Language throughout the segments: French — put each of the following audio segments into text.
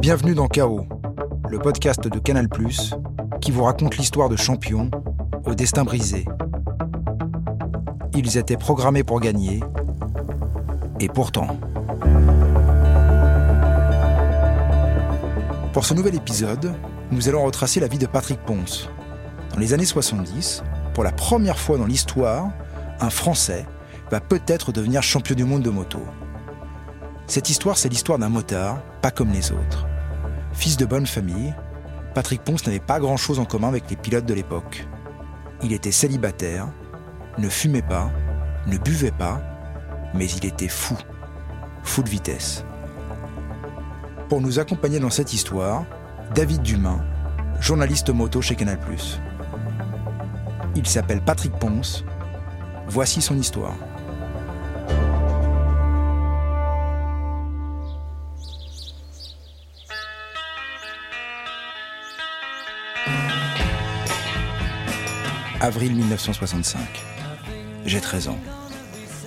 Bienvenue dans Chaos, le podcast de Canal ⁇ qui vous raconte l'histoire de champions au destin brisé. Ils étaient programmés pour gagner, et pourtant... Pour ce nouvel épisode, nous allons retracer la vie de Patrick Ponce. Dans les années 70, pour la première fois dans l'histoire, un Français va peut-être devenir champion du monde de moto. Cette histoire, c'est l'histoire d'un motard, pas comme les autres. Fils de bonne famille, Patrick Ponce n'avait pas grand-chose en commun avec les pilotes de l'époque. Il était célibataire, ne fumait pas, ne buvait pas, mais il était fou, fou de vitesse. Pour nous accompagner dans cette histoire, David Dumain, journaliste moto chez Canal+. Il s'appelle Patrick Ponce. Voici son histoire. Avril 1965. J'ai 13 ans.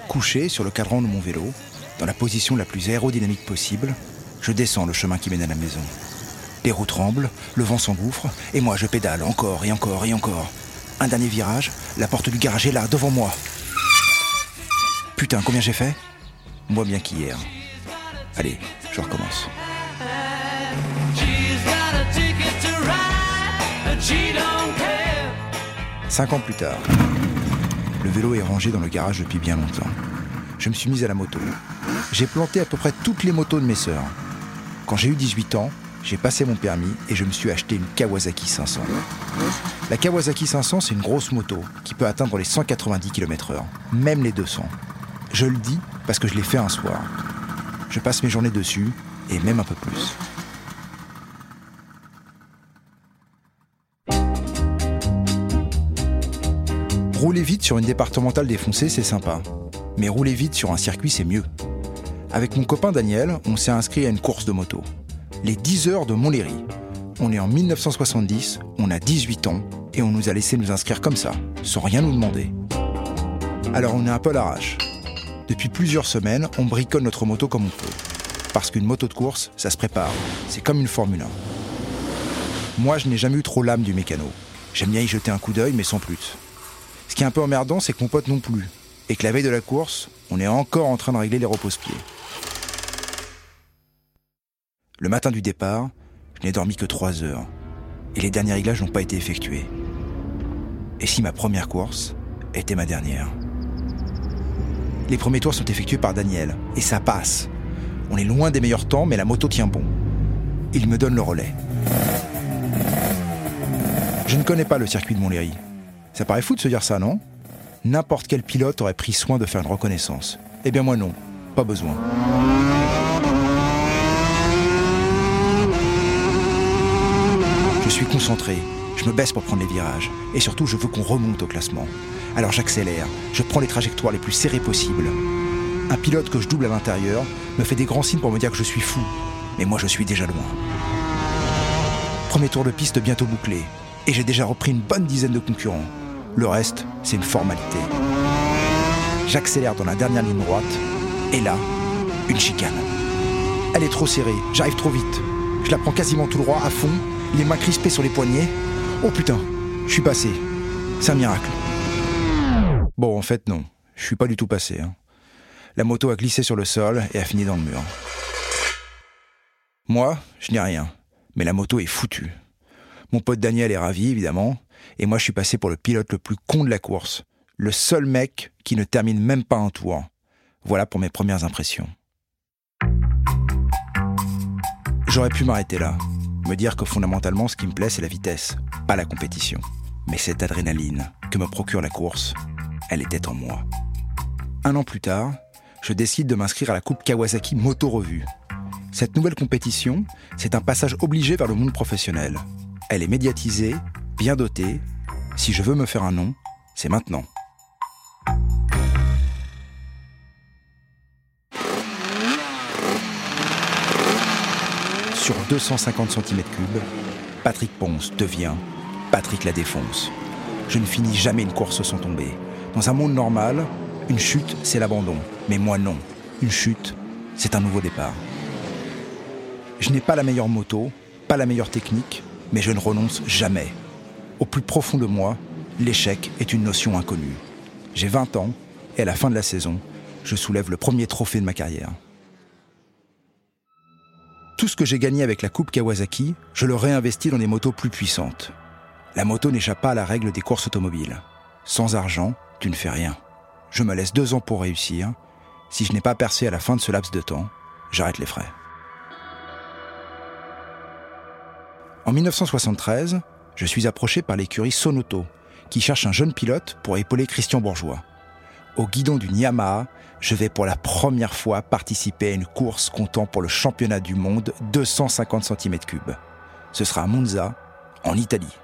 Couché sur le cadran de mon vélo, dans la position la plus aérodynamique possible, je descends le chemin qui mène à la maison. Les roues tremblent, le vent s'engouffre, et moi je pédale encore et encore et encore. Un dernier virage, la porte du garage est là, devant moi. Putain, combien j'ai fait? Moi bien qu'hier. Allez, je recommence. Cinq ans plus tard, le vélo est rangé dans le garage depuis bien longtemps. Je me suis mis à la moto. J'ai planté à peu près toutes les motos de mes sœurs. Quand j'ai eu 18 ans, j'ai passé mon permis et je me suis acheté une Kawasaki 500. La Kawasaki 500, c'est une grosse moto qui peut atteindre les 190 km/h, même les 200. Je le dis parce que je l'ai fait un soir. Je passe mes journées dessus et même un peu plus. Rouler vite sur une départementale défoncée, c'est sympa. Mais rouler vite sur un circuit, c'est mieux. Avec mon copain Daniel, on s'est inscrit à une course de moto. Les 10 heures de Montlhéry. On est en 1970, on a 18 ans, et on nous a laissé nous inscrire comme ça, sans rien nous demander. Alors on est un peu l'arrache. Depuis plusieurs semaines, on bricole notre moto comme on peut. Parce qu'une moto de course, ça se prépare. C'est comme une Formule 1. Moi, je n'ai jamais eu trop l'âme du mécano. J'aime bien y jeter un coup d'œil, mais sans plus. Ce qui est un peu emmerdant, c'est que mon pote non plus. Et que la veille de la course, on est encore en train de régler les repose-pieds. Le matin du départ, je n'ai dormi que 3 heures. Et les derniers réglages n'ont pas été effectués. Et si ma première course était ma dernière Les premiers tours sont effectués par Daniel. Et ça passe. On est loin des meilleurs temps, mais la moto tient bon. Il me donne le relais. Je ne connais pas le circuit de Montlhéry. Ça paraît fou de se dire ça, non? N'importe quel pilote aurait pris soin de faire une reconnaissance. Eh bien moi non, pas besoin. Je suis concentré, je me baisse pour prendre les virages, et surtout je veux qu'on remonte au classement. Alors j'accélère, je prends les trajectoires les plus serrées possibles. Un pilote que je double à l'intérieur me fait des grands signes pour me dire que je suis fou, mais moi je suis déjà loin. Premier tour de piste bientôt bouclé, et j'ai déjà repris une bonne dizaine de concurrents. Le reste, c'est une formalité. J'accélère dans la dernière ligne droite, et là, une chicane. Elle est trop serrée, j'arrive trop vite. Je la prends quasiment tout droit, à fond, les mains crispées sur les poignets. Oh putain, je suis passé. C'est un miracle. Bon, en fait, non. Je suis pas du tout passé. hein. La moto a glissé sur le sol et a fini dans le mur. Moi, je n'ai rien. Mais la moto est foutue. Mon pote Daniel est ravi, évidemment, et moi je suis passé pour le pilote le plus con de la course. Le seul mec qui ne termine même pas un tour. Voilà pour mes premières impressions. J'aurais pu m'arrêter là, me dire que fondamentalement ce qui me plaît c'est la vitesse, pas la compétition. Mais cette adrénaline que me procure la course, elle était en moi. Un an plus tard, je décide de m'inscrire à la Coupe Kawasaki Moto Revue. Cette nouvelle compétition, c'est un passage obligé vers le monde professionnel. Elle est médiatisée, bien dotée. Si je veux me faire un nom, c'est maintenant. Sur 250 cm3, Patrick Ponce devient Patrick la défonce. Je ne finis jamais une course sans tomber. Dans un monde normal, une chute, c'est l'abandon. Mais moi non. Une chute, c'est un nouveau départ. Je n'ai pas la meilleure moto, pas la meilleure technique, mais je ne renonce jamais. Au plus profond de moi, l'échec est une notion inconnue. J'ai 20 ans et à la fin de la saison, je soulève le premier trophée de ma carrière. Tout ce que j'ai gagné avec la Coupe Kawasaki, je le réinvestis dans des motos plus puissantes. La moto n'échappe pas à la règle des courses automobiles. Sans argent, tu ne fais rien. Je me laisse deux ans pour réussir. Si je n'ai pas percé à la fin de ce laps de temps, j'arrête les frais. En 1973, je suis approché par l'écurie Sonoto, qui cherche un jeune pilote pour épauler Christian Bourgeois. Au guidon du Yamaha, je vais pour la première fois participer à une course comptant pour le championnat du monde 250 cm3. Ce sera à Monza, en Italie.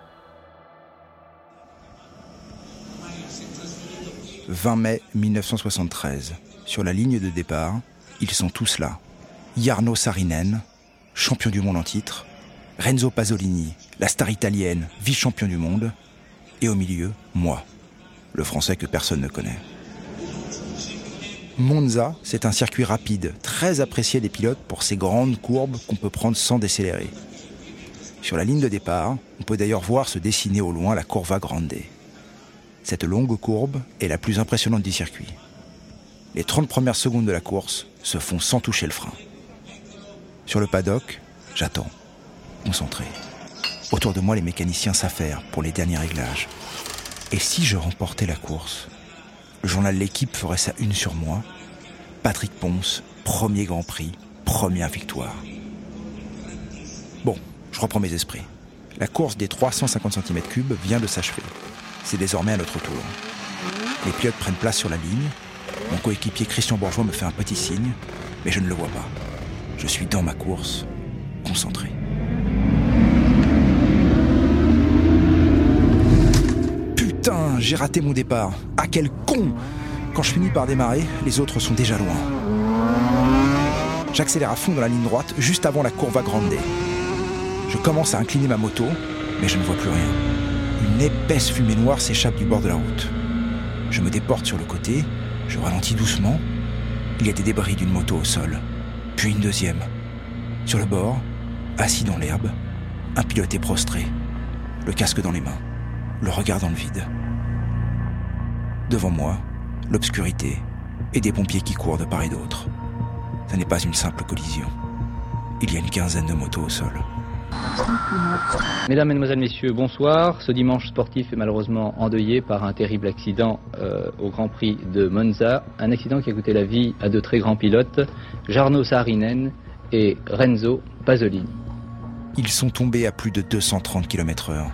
20 mai 1973. Sur la ligne de départ, ils sont tous là. Jarno Sarinen, champion du monde en titre, Renzo Pasolini, la star italienne, vice-champion du monde, et au milieu, moi, le français que personne ne connaît. Monza, c'est un circuit rapide, très apprécié des pilotes pour ses grandes courbes qu'on peut prendre sans décélérer. Sur la ligne de départ, on peut d'ailleurs voir se dessiner au loin la Curva Grande. Cette longue courbe est la plus impressionnante du circuit. Les 30 premières secondes de la course se font sans toucher le frein. Sur le paddock, j'attends, concentré. Autour de moi, les mécaniciens s'affairent pour les derniers réglages. Et si je remportais la course le journal L'équipe ferait sa une sur moi. Patrick Ponce, premier Grand Prix, première victoire. Bon, je reprends mes esprits. La course des 350 cm3 vient de s'achever. C'est désormais à notre tour. Les pilotes prennent place sur la ligne. Mon coéquipier Christian Bourgeois me fait un petit signe, mais je ne le vois pas. Je suis dans ma course, concentré. Putain, j'ai raté mon départ. Ah quel con Quand je finis par démarrer, les autres sont déjà loin. J'accélère à fond dans la ligne droite, juste avant la courbe grande. Je commence à incliner ma moto, mais je ne vois plus rien. Une épaisse fumée noire s'échappe du bord de la route. Je me déporte sur le côté, je ralentis doucement. Il y a des débris d'une moto au sol, puis une deuxième. Sur le bord, assis dans l'herbe, un pilote est prostré, le casque dans les mains le regard dans le vide. Devant moi, l'obscurité et des pompiers qui courent de part et d'autre. Ce n'est pas une simple collision. Il y a une quinzaine de motos au sol. Mesdames, Mesdemoiselles, Messieurs, bonsoir. Ce dimanche sportif est malheureusement endeuillé par un terrible accident euh, au Grand Prix de Monza. Un accident qui a coûté la vie à deux très grands pilotes, Jarno Saarinen et Renzo Pasolini. Ils sont tombés à plus de 230 km/h.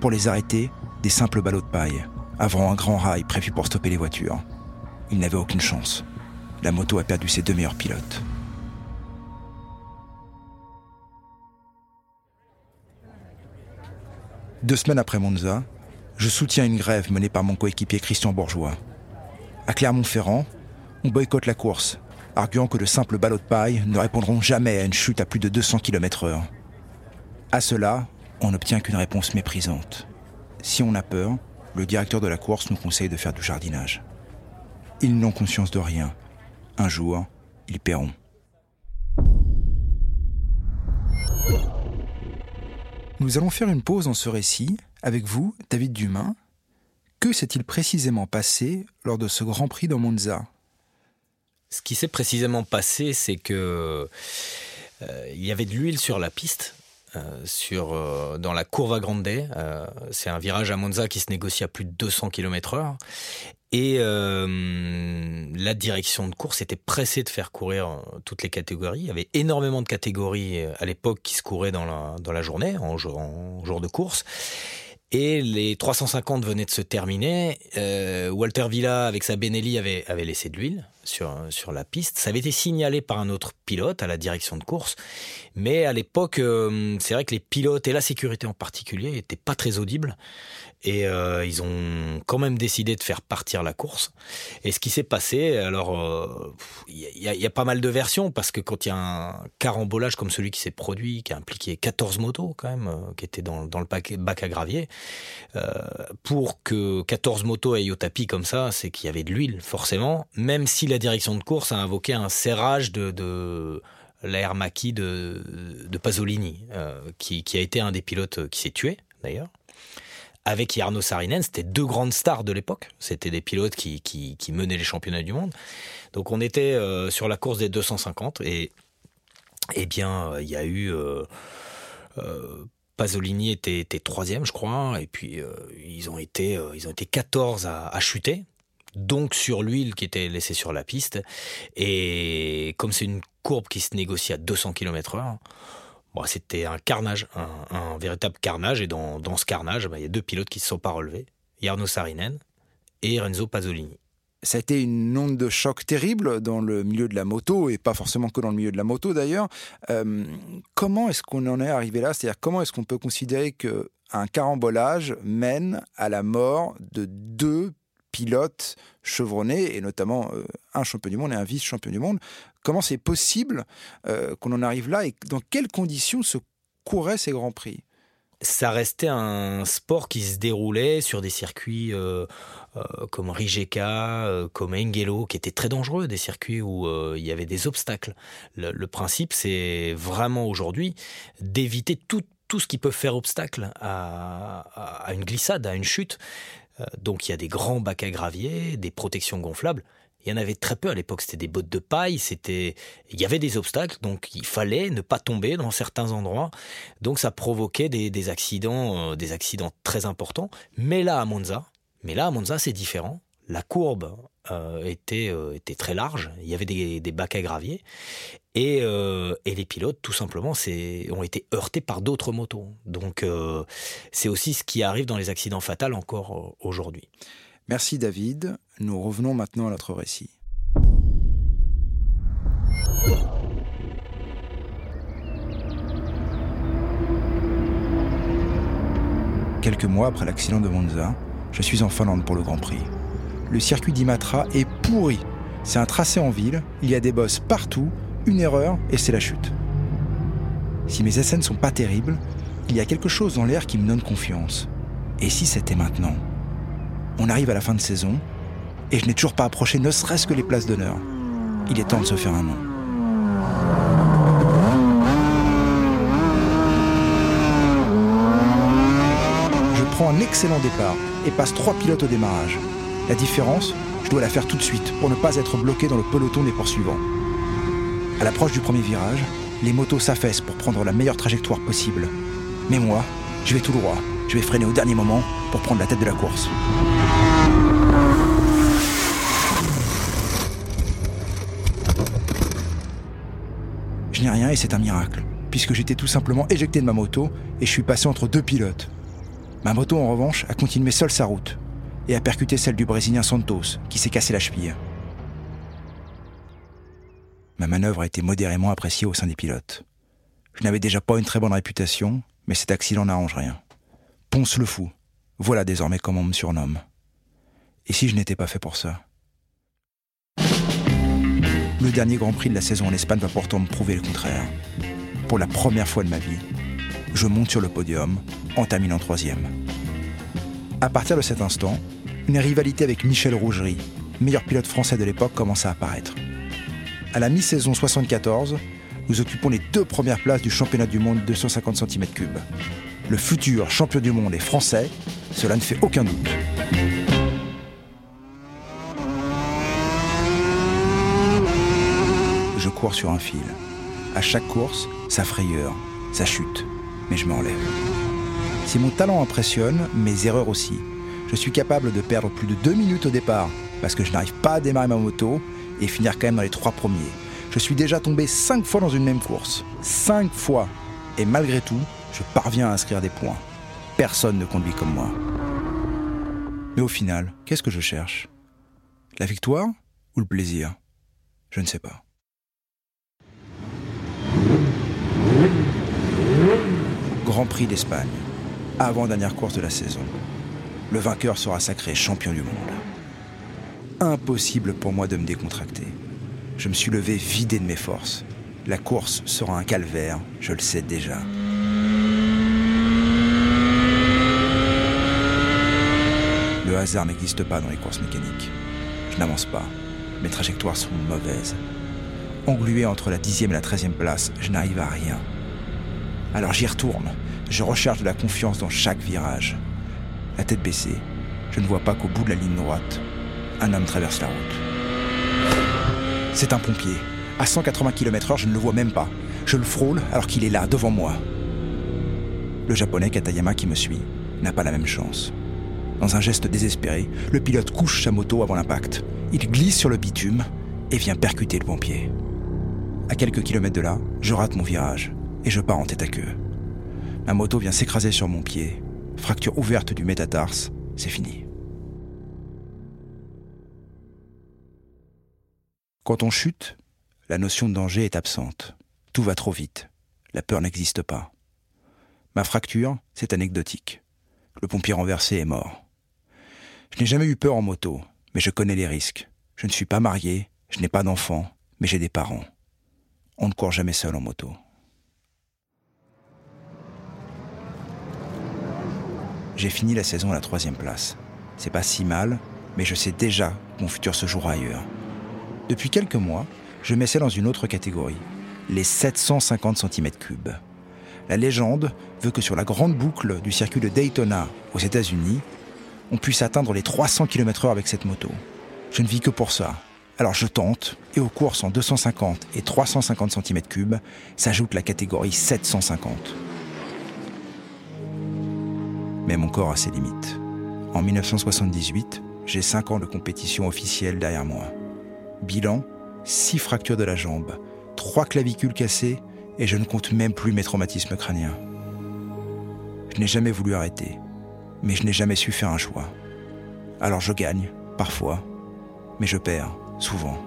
Pour les arrêter, des simples ballots de paille, avant un grand rail prévu pour stopper les voitures. Ils n'avaient aucune chance. La moto a perdu ses deux meilleurs pilotes. Deux semaines après Monza, je soutiens une grève menée par mon coéquipier Christian Bourgeois. À Clermont-Ferrand, on boycotte la course, arguant que de simples ballots de paille ne répondront jamais à une chute à plus de 200 km/h. À cela, on n'obtient qu'une réponse méprisante. Si on a peur, le directeur de la course nous conseille de faire du jardinage. Ils n'ont conscience de rien. Un jour, ils paieront. Nous allons faire une pause dans ce récit avec vous, David Dumain. Que s'est-il précisément passé lors de ce Grand Prix de Monza? Ce qui s'est précisément passé, c'est que euh, il y avait de l'huile sur la piste sur, euh, dans la Curva Grande. Euh, c'est un virage à Monza qui se négocie à plus de 200 km/h. Et la direction de course était pressée de faire courir toutes les catégories. Il y avait énormément de catégories à l'époque qui se couraient dans la, dans la journée, en en jour de course. Et les 350 venaient de se terminer. Walter Villa, avec sa Benelli, avait, avait laissé de l'huile sur, sur la piste. Ça avait été signalé par un autre pilote à la direction de course. Mais à l'époque, euh, c'est vrai que les pilotes et la sécurité en particulier n'étaient pas très audibles. Et euh, ils ont quand même décidé de faire partir la course. Et ce qui s'est passé, alors il euh, y, a pas mal de versions parce que quand il y a un carambolage comme celui qui s'est produit, qui a impliqué 14 motos quand même, qui étaient dans, dans le bac, à gravier, pour que 14 motos aillent au tapis comme ça, c'est qu'il y avait de l'huile forcément, même si la direction de course a invoqué un serrage de, de l'air maquis de, de Pasolini, qui, qui, a été un des pilotes qui s'est tué d'ailleurs. Avec Jarno Saarinen, c'était deux grandes stars de l'époque. C'était des pilotes qui, qui, qui, menaient les championnats du monde. Donc on était sur la course des 250 et eh bien il y a eu Pasolini était, troisième, je crois, et puis euh, ils ont été euh, ils ont été 14 à, chuter, donc sur l'huile qui était laissée sur la piste. Et comme c'est une courbe qui se négocie à 200 km/h, c'était un carnage, un, véritable carnage. Et dans, ce carnage, bah, il y a deux pilotes qui ne se sont pas relevés, Jarno Sarinen et Renzo Pasolini ça a été une onde de choc terrible dans le milieu de la moto, et pas forcément que dans le milieu de la moto d'ailleurs. Euh, comment est-ce qu'on en est arrivé là? C'est-à-dire comment est-ce qu'on peut considérer qu'un carambolage mène à la mort de deux pilotes chevronnés, et notamment euh, un champion du monde et un vice-champion du monde Comment c'est possible euh, qu'on en arrive là, et dans quelles conditions se couraient ces grands prix? Ça restait un sport qui se déroulait sur des circuits euh, comme Rijeka, comme Engelo, qui étaient très dangereux, des circuits où il y avait des obstacles. Le, principe, c'est vraiment aujourd'hui d'éviter tout, ce qui peut faire obstacle à, une glissade, à une chute. Donc il y a des grands bacs à gravier, des protections gonflables il y en avait très peu à l'époque. C'était des bottes de paille, c'était, il y avait des obstacles, donc il fallait ne pas tomber dans certains endroits. Donc ça provoquait des, accidents, euh, des accidents très importants. Mais là à Monza, mais là à Monza c'est différent. La courbe euh, était, euh, était très large. Il y avait des, bacs à gravier et, et les pilotes tout simplement ont été heurtés par d'autres motos. Donc c'est aussi ce qui arrive dans les accidents fatals encore aujourd'hui. Merci David. Nous revenons maintenant à notre récit. Quelques mois après l'accident de Monza, je suis en Finlande pour le Grand Prix. Le circuit d'Imatra est pourri. C'est un tracé en ville, il y a des bosses partout, une erreur et c'est la chute. Si mes essais ne sont pas terribles, il y a quelque chose dans l'air qui me donne confiance. Et si c'était maintenant? On arrive à la fin de saison, et je n'ai toujours pas approché ne serait-ce que les places d'honneur. Il est temps de se faire un nom. Je prends un excellent départ et passe trois pilotes au démarrage. La différence, je dois la faire tout de suite pour ne pas être bloqué dans le peloton des poursuivants. À l'approche du premier virage, les motos s'affaissent pour prendre la meilleure trajectoire possible. Mais moi, je vais tout droit. Je vais freiner au dernier moment pour prendre la tête de la course. Je n'ai rien et c'est un miracle, puisque j'étais tout simplement éjecté de ma moto et je suis passé entre deux pilotes. Ma moto, en revanche, a continué seule sa route et a percuté celle du Brésilien Santos, qui s'est cassé la cheville. Ma manœuvre a été modérément appréciée au sein des pilotes. Je n'avais déjà pas une très bonne réputation, mais cet accident n'arrange rien. Ponce le fou, voilà désormais comment on me surnomme. Et si je n'étais pas fait pour ça? Le dernier Grand Prix de la saison en Espagne va pourtant me prouver le contraire. Pour la première fois de ma vie, je monte sur le podium en terminant troisième. À partir de cet instant, une rivalité avec Michel Rougerie, meilleur pilote français de l'époque, commence à apparaître. À la mi-saison 74, nous occupons les deux premières places du championnat du monde de 250 cm3. Le futur champion du monde est français, cela ne fait aucun doute. je cours sur un fil. À chaque course, sa frayeur, sa chute. Mais je me relève. Si mon talent impressionne, mes erreurs aussi. Je suis capable de perdre plus de deux minutes au départ parce que je n'arrive pas à démarrer ma moto et finir quand même dans les trois premiers. Je suis déjà tombé cinq fois dans une même course. Cinq fois. Et malgré tout, je parviens à inscrire des points. Personne ne conduit comme moi. Mais au final, qu'est-ce que je cherche? La victoire ou le plaisir? Je ne sais pas. Grand Prix d'Espagne, avant-dernière course de la saison. Le vainqueur sera sacré champion du monde. Impossible pour moi de me décontracter. Je me suis levé vidé de mes forces. La course sera un calvaire, je le sais déjà. Le hasard n'existe pas dans les courses mécaniques. Je n'avance pas. Mes trajectoires sont mauvaises. Englué entre la dixième et la treizième place, je n'arrive à rien. Alors j'y retourne. Je recherche de la confiance dans chaque virage. La tête baissée, je ne vois pas qu'au bout de la ligne droite, un homme traverse la route. C'est un pompier. À 180 km/h, je ne le vois même pas. Je le frôle alors qu'il est là, devant moi. Le japonais Katayama qui me suit n'a pas la même chance. Dans un geste désespéré, le pilote couche sa moto avant l'impact. Il glisse sur le bitume et vient percuter le pompier. À quelques kilomètres de là, je rate mon virage et je pars en tête à queue. Ma moto vient s'écraser sur mon pied. Fracture ouverte du métatarse, c'est fini. Quand on chute, la notion de danger est absente. Tout va trop vite. La peur n'existe pas. Ma fracture, c'est anecdotique. Le pompier renversé est mort. Je n'ai jamais eu peur en moto, mais je connais les risques. Je ne suis pas marié, je n'ai pas d'enfant, mais j'ai des parents. On ne court jamais seul en moto. J'ai fini la saison à la troisième place. C'est pas si mal, mais je sais déjà que mon futur se jouera ailleurs. Depuis quelques mois, je m'essaie dans une autre catégorie, les 750 cm3. La légende veut que sur la grande boucle du circuit de Daytona aux États-Unis, on puisse atteindre les 300 km/h avec cette moto. Je ne vis que pour ça. Alors je tente, et aux courses en 250 et 350 cm3 s'ajoute la catégorie 750. Mais mon corps a ses limites. En 1978, j'ai 5 ans de compétition officielle derrière moi. Bilan 6 fractures de la jambe, 3 clavicules cassées, et je ne compte même plus mes traumatismes crâniens. Je n'ai jamais voulu arrêter, mais je n'ai jamais su faire un choix. Alors je gagne, parfois, mais je perds, souvent.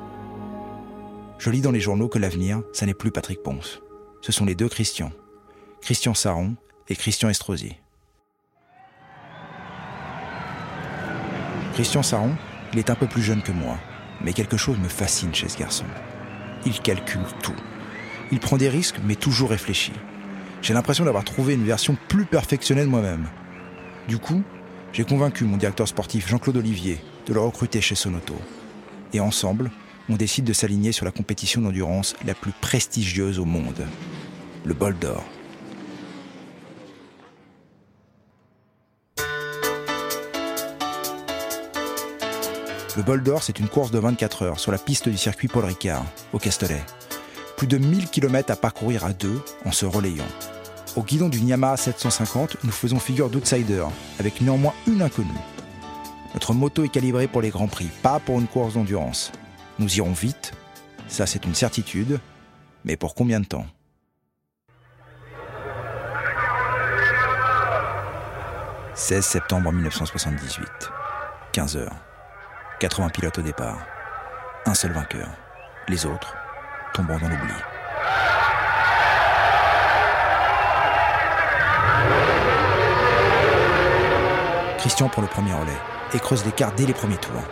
Je lis dans les journaux que l'avenir, ça n'est plus Patrick Ponce. Ce sont les deux Christians, Christian Saron et Christian Estrosi. Christian Saron, il est un peu plus jeune que moi, mais quelque chose me fascine chez ce garçon. Il calcule tout. Il prend des risques, mais toujours réfléchi. J'ai l'impression d'avoir trouvé une version plus perfectionnée de moi-même. Du coup, j'ai convaincu mon directeur sportif Jean-Claude Olivier de le recruter chez Sonoto. Et ensemble, on décide de s'aligner sur la compétition d'endurance la plus prestigieuse au monde, le bol d'or. Le bol d'or, c'est une course de 24 heures sur la piste du circuit Paul Ricard, au Castellet. Plus de 1000 km à parcourir à deux en se relayant. Au guidon du Yamaha 750, nous faisons figure d'outsider, avec néanmoins une inconnue. Notre moto est calibrée pour les grands prix, pas pour une course d'endurance. Nous irons vite, ça c'est une certitude, mais pour combien de temps? 16 septembre 1978, 15 heures. 80 pilotes au départ. Un seul vainqueur. Les autres tombant dans l'oubli. Christian prend le premier relais et creuse l'écart dès les premiers tours.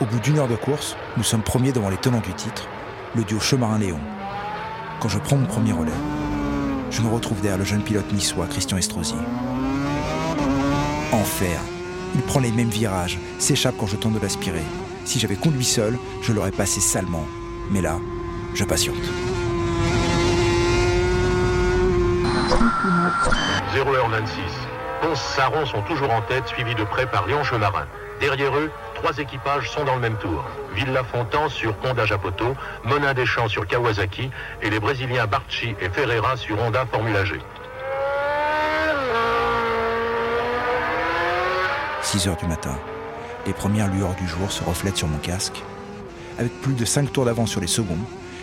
Au bout d'une heure de course, nous sommes premiers devant les tenants du titre, le duo Chemarin-Léon. Quand je prends mon premier relais, je me retrouve derrière le jeune pilote niçois Christian Estrosi. Enfer Il prend les mêmes virages, s'échappe quand je tente de l'aspirer. Si j'avais conduit seul, je l'aurais passé salement. Mais là, je patiente. 0h26. Ponce Saron sont toujours en tête, suivis de près par Léon Chemarin. Derrière eux, trois équipages sont dans le même tour. Villa Fontan sur Honda Japoto, Monin Deschamps sur Kawasaki et les Brésiliens Barchi et Ferreira sur Honda Formula G. 6 heures du matin. Les premières lueurs du jour se reflètent sur mon casque. Avec plus de 5 tours d'avance sur les seconds,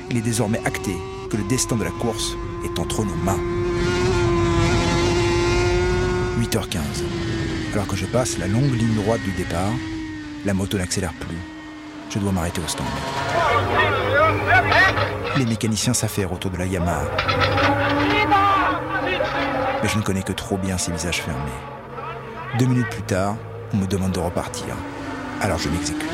il est désormais acté que le destin de la course est entre nos mains. 8h15. Alors que je passe la longue ligne droite du départ, la moto n'accélère plus. Je dois m'arrêter au stand. Les mécaniciens s'affairent autour de la Yamaha. Mais je ne connais que trop bien ces visages fermés. Deux minutes plus tard, on me demande de repartir. Alors je m'exécute.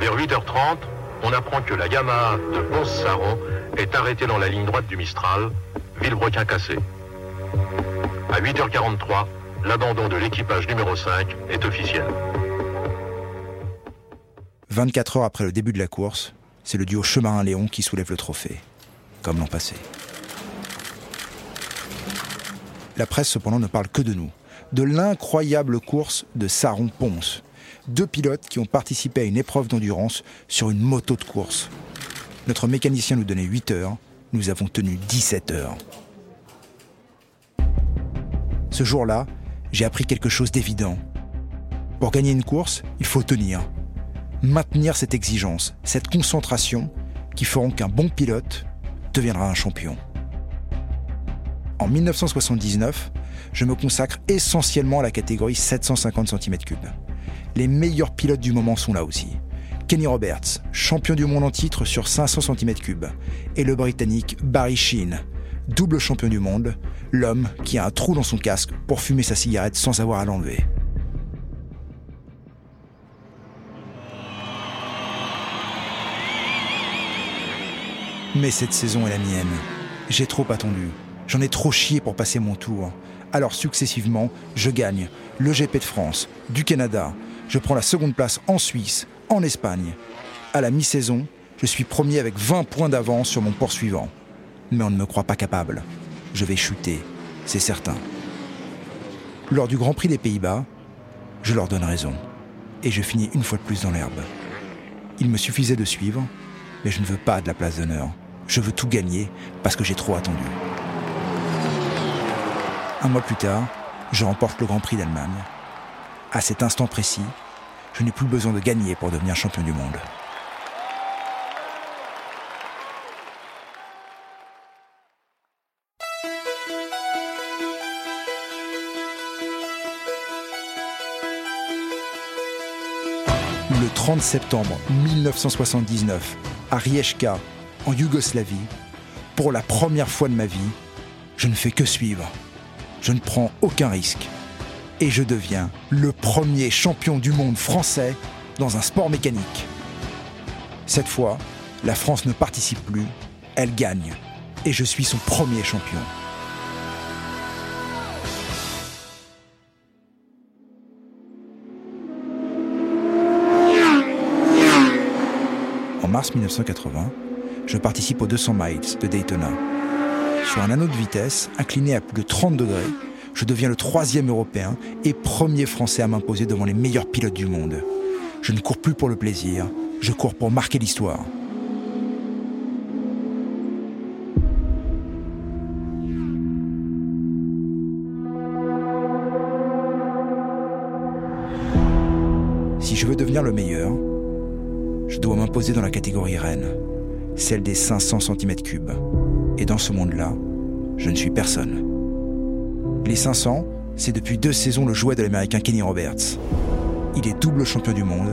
Vers 8h30, on apprend que la Yamaha de Ponce-Saron est arrêtée dans la ligne droite du Mistral, Villebrequin cassé. À 8h43, l'abandon de l'équipage numéro 5 est officiel. 24 heures après le début de la course, c'est le duo Chemarin-Léon qui soulève le trophée, comme l'an passé. La presse cependant ne parle que de nous, de l'incroyable course de Saron-Ponce, deux pilotes qui ont participé à une épreuve d'endurance sur une moto de course. Notre mécanicien nous donnait 8 heures, nous avons tenu 17 heures. Ce jour-là, j'ai appris quelque chose d'évident. Pour gagner une course, il faut tenir. Maintenir cette exigence, cette concentration qui feront qu'un bon pilote deviendra un champion. En 1979, je me consacre essentiellement à la catégorie 750 cm3. Les meilleurs pilotes du moment sont là aussi. Kenny Roberts, champion du monde en titre sur 500 cm3, et le Britannique Barry Sheen, double champion du monde, l'homme qui a un trou dans son casque pour fumer sa cigarette sans avoir à l'enlever. Mais cette saison est la mienne. J'ai trop attendu. J'en ai trop chié pour passer mon tour. Alors successivement, je gagne le GP de France, du Canada. Je prends la seconde place en Suisse, en Espagne. À la mi-saison, je suis premier avec 20 points d'avance sur mon poursuivant. Mais on ne me croit pas capable. Je vais chuter, c'est certain. Lors du Grand Prix des Pays-Bas, je leur donne raison. Et je finis une fois de plus dans l'herbe. Il me suffisait de suivre, mais je ne veux pas de la place d'honneur. Je veux tout gagner parce que j'ai trop attendu. Un mois plus tard, je remporte le Grand Prix d'Allemagne. À cet instant précis, je n'ai plus besoin de gagner pour devenir champion du monde. Le 30 septembre 1979, à Rijeka, en Yougoslavie, pour la première fois de ma vie, je ne fais que suivre. Je ne prends aucun risque. Et je deviens le premier champion du monde français dans un sport mécanique. Cette fois, la France ne participe plus, elle gagne. Et je suis son premier champion. En mars 1980, je participe aux 200 miles de Daytona. Sur un anneau de vitesse, incliné à plus de 30 degrés, je deviens le troisième européen et premier français à m'imposer devant les meilleurs pilotes du monde. Je ne cours plus pour le plaisir, je cours pour marquer l'histoire. Si je veux devenir le meilleur, je dois m'imposer dans la catégorie reine, celle des 500 cm3. Et dans ce monde-là, je ne suis personne. Les 500, c'est depuis deux saisons le jouet de l'américain Kenny Roberts. Il est double champion du monde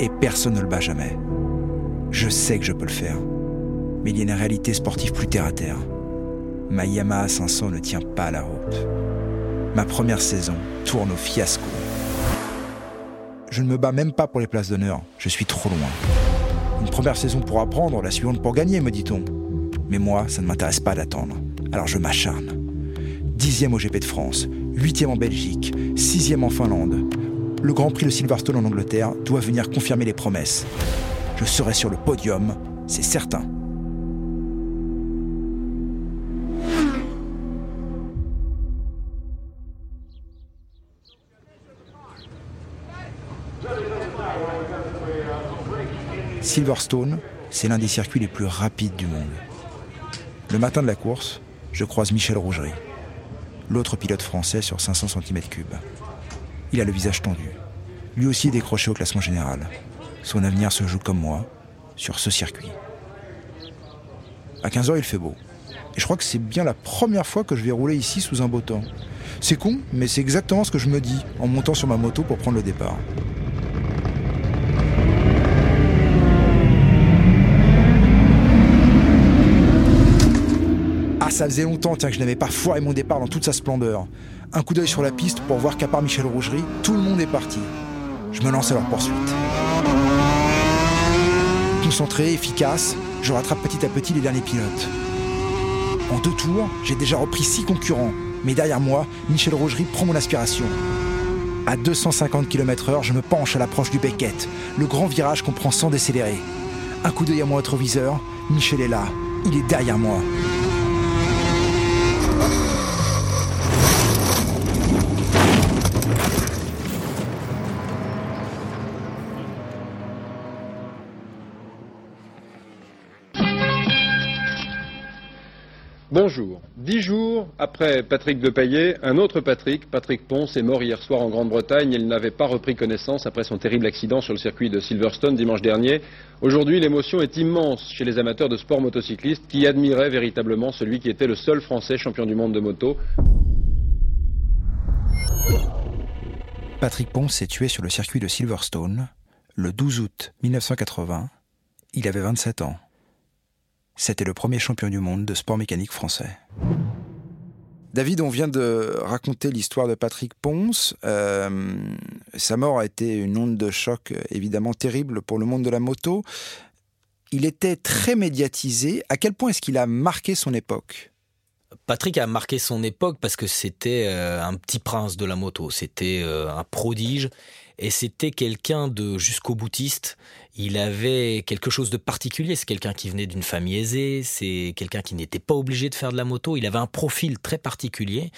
et personne ne le bat jamais. Je sais que je peux le faire, mais il y a une réalité sportive plus terre à terre. Ma Yamaha 500 ne tient pas la route. Ma première saison tourne au fiasco. Je ne me bats même pas pour les places d'honneur, je suis trop loin. Une première saison pour apprendre, la suivante pour gagner, me dit-on. Mais moi, ça ne m'intéresse pas d'attendre. Alors je m'acharne. Dixième au GP de France, huitième en Belgique, sixième en Finlande. Le Grand Prix de Silverstone en Angleterre doit venir confirmer les promesses. Je serai sur le podium, c'est certain. Silverstone, c'est l'un des circuits les plus rapides du monde. Le matin de la course, je croise Michel Rougerie, l'autre pilote français sur 500 cm3. Il a le visage tendu. Lui aussi est décroché au classement général. Son avenir se joue comme moi, sur ce circuit. À 15h, il fait beau. Et je crois que c'est bien la première fois que je vais rouler ici sous un beau temps. C'est con, mais c'est exactement ce que je me dis en montant sur ma moto pour prendre le départ. Ça faisait longtemps tiens, que je n'avais pas foiré mon départ dans toute sa splendeur. Un coup d'œil sur la piste pour voir qu'à part Michel Rougerie, tout le monde est parti. Je me lance à leur poursuite. Concentré, efficace, je rattrape petit à petit les derniers pilotes. En deux tours, j'ai déjà repris six concurrents, Mais derrière moi, Michel Rougerie prend mon aspiration. À 250 km/h, je me penche à l'approche du Beckett, le grand virage qu'on prend sans décélérer. Un coup d'œil à mon rétroviseur, Michel est là, il est derrière moi. Bonjour. Dix jours après Patrick Depaillé, un autre Patrick, Patrick Ponce, est mort hier soir en Grande-Bretagne. Il n'avait pas repris connaissance après son terrible accident sur le circuit de Silverstone dimanche dernier. Aujourd'hui, l'émotion est immense chez les amateurs de sport motocycliste qui admiraient véritablement celui qui était le seul Français champion du monde de moto. Patrick Ponce s'est tué sur le circuit de Silverstone le 12 août 1980. Il avait 27 ans. C'était le premier champion du monde de sport mécanique français. David, on vient de raconter l'histoire de Patrick Ponce. Euh, sa mort a été une onde de choc évidemment terrible pour le monde de la moto. Il était très médiatisé. À quel point est-ce qu'il a marqué son époque? Patrick a marqué son époque parce que c'était euh, un petit prince de la moto, c'était euh, un prodige et c'était quelqu'un de jusqu'au boutiste. Il avait quelque chose de particulier. C'est quelqu'un qui venait d'une famille aisée. C'est quelqu'un qui n'était pas obligé de faire de la moto. Il avait un profil très particulier.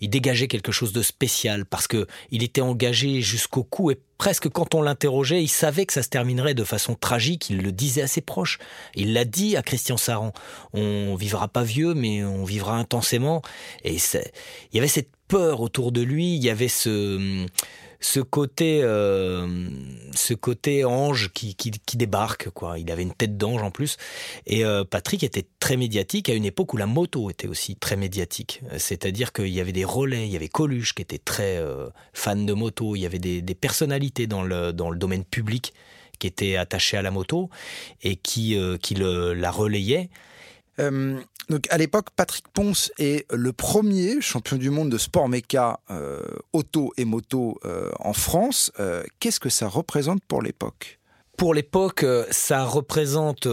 Il dégageait quelque chose de spécial parce que il était engagé jusqu'au cou et presque quand on l'interrogeait, il savait que ça se terminerait de façon tragique. Il le disait à ses proches. Il l'a dit à Christian Saran. On vivra pas vieux, mais on vivra intensément. Et il y avait cette peur autour de lui. Il y avait ce ce côté, euh, ce côté ange qui, qui, débarque, quoi. Il avait une tête d'ange en plus. Et euh, Patrick était très médiatique à une époque où la moto était aussi très médiatique. C'est-à-dire qu'il y avait des relais, il y avait Coluche qui était très euh, fan de moto, il y avait des, personnalités dans le, dans le domaine public qui étaient attachées à la moto et qui, qui le, la relayaient. Donc à l'époque, Patrick Ponce est le premier champion du monde de sport méca euh, auto et moto euh, en France. Qu'est-ce que ça représente pour l'époque? Pour l'époque, ça représente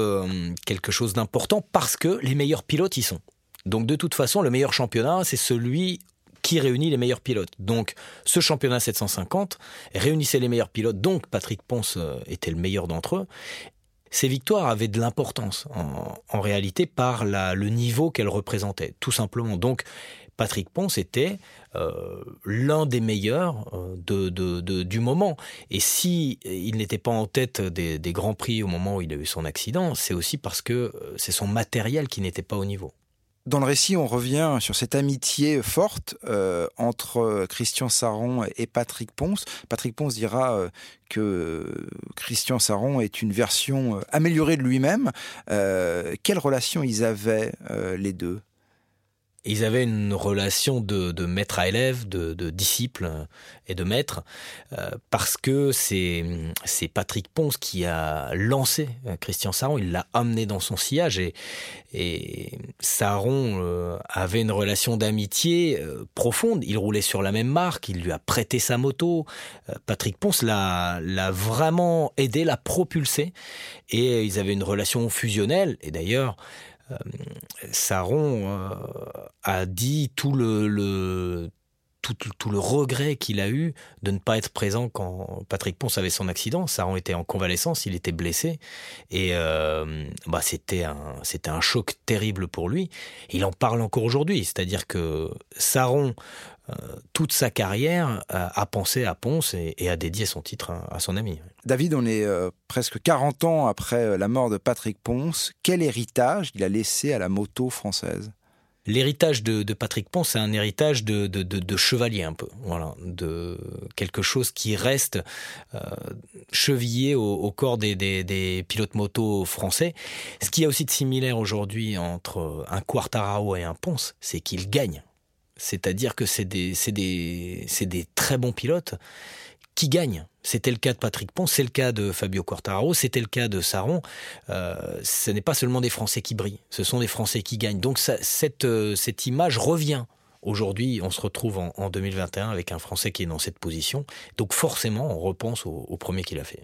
quelque chose d'important parce que les meilleurs pilotes y sont. Donc de toute façon, le meilleur championnat, c'est celui qui réunit les meilleurs pilotes. Donc ce championnat 750 réunissait les meilleurs pilotes, donc Patrick Ponce était le meilleur d'entre eux, ces victoires avaient de l'importance en, réalité par le niveau qu'elles représentaient, tout simplement. Donc Patrick Ponce était euh, l'un des meilleurs euh, du moment. Et si il n'était pas en tête des, des, grands prix au moment où il a eu son accident, c'est aussi parce que euh, c'est son matériel qui n'était pas au niveau. Dans le récit, on revient sur cette amitié forte euh, entre Christian Saron et Patrick Ponce. Patrick Ponce dira euh, que Christian Saron est une version euh, améliorée de lui-même. Euh, quelle relation ils avaient les deux? Ils avaient une relation de, maître à élève, de, disciple et de maître, euh, parce que c'est c'est Patrick Ponce qui a lancé euh, Christian Saron, il l'a amené dans son sillage et, et Saron euh, avait une relation d'amitié profonde. Il roulait sur la même marque, il lui a prêté sa moto. Patrick Ponce l'a l'a vraiment aidé, l'a propulsé et ils avaient une relation fusionnelle. Et d'ailleurs, euh, Saron euh, a dit tout le, tout, le regret qu'il a eu de ne pas être présent quand Patrick Ponce avait son accident. Saron était en convalescence, il était blessé. Et euh, bah, c'était un, c'était un choc terrible pour lui. Il en parle encore aujourd'hui. C'est-à-dire que Saron euh, toute sa carrière a pensé à Ponce et, a dédié son titre à, son ami. David, on est euh, presque 40 ans après euh, la mort de Patrick Ponce. Quel héritage il a laissé à la moto française? L'héritage de, Patrick Ponce, c'est un héritage de, chevalier un peu, voilà, de quelque chose qui reste chevillé au, corps des, des, pilotes moto français. Ce qui y a aussi de similaire aujourd'hui entre un Quartararo et un Ponce, c'est qu'ils gagnent. C'est-à-dire que c'est des, très bons pilotes qui gagnent. C'était le cas de Patrick Pont, c'est le cas de Fabio Quartararo, c'était le cas de Saron. Euh, ce n'est pas seulement des Français qui brillent, ce sont des Français qui gagnent. Donc cette, euh, cette image revient. Aujourd'hui, on se retrouve en, 2021 avec un Français qui est dans cette position. Donc forcément, on repense au, au premier qu'il a fait.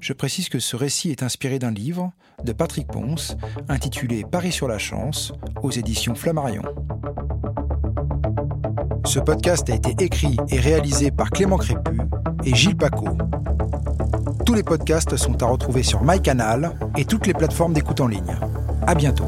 Je précise que ce récit est inspiré d'un livre de Patrick Ponce intitulé Paris sur la chance aux éditions Flammarion. Ce podcast a été écrit et réalisé par Clément Crépu et Gilles Paco. Tous les podcasts sont à retrouver sur MyCanal et toutes les plateformes d'écoute en ligne. À bientôt.